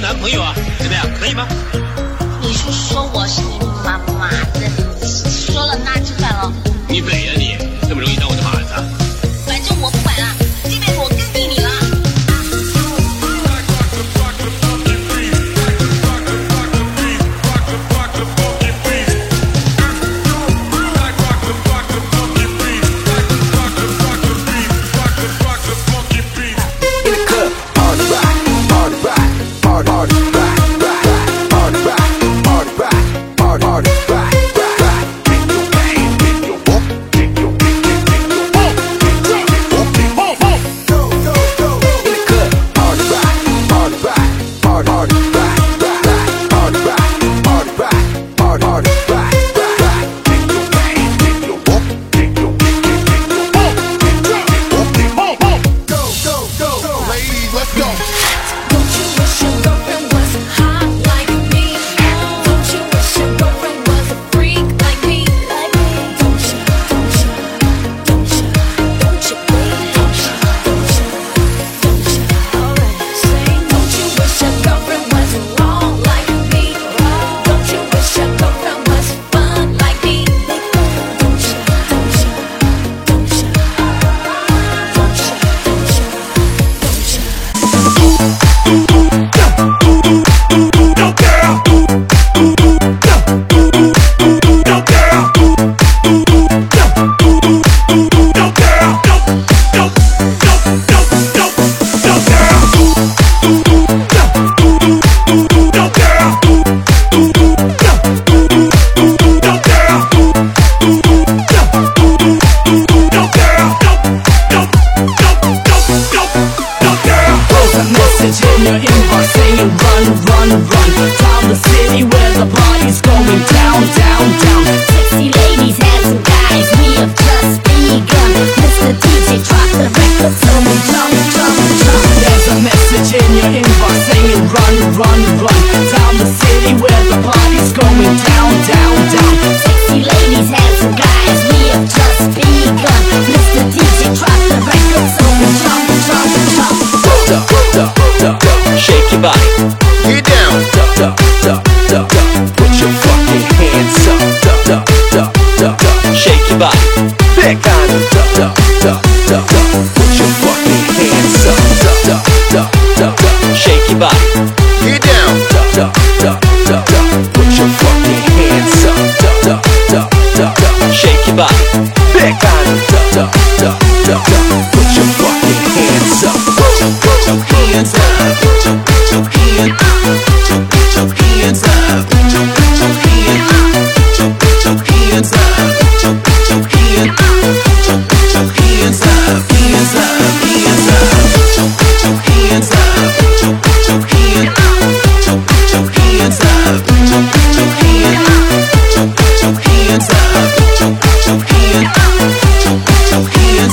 男朋友啊怎么样？可以吗？你是说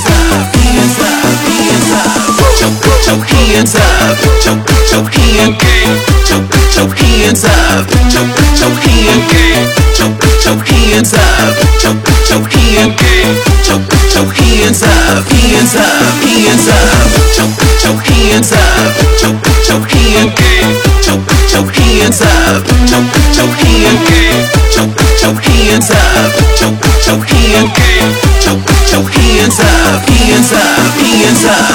up, hands up, hands up. Put your, put your hands up, put your, put your hand, put your, put your hands up, put your, put your hand, put your, put your hands up, put your, put your hand, put your, put your hands up, hands up, hands up. Put your, put your hands up, put your, put your hand, put your, put your hands up, put your, put your hand, put your. 자.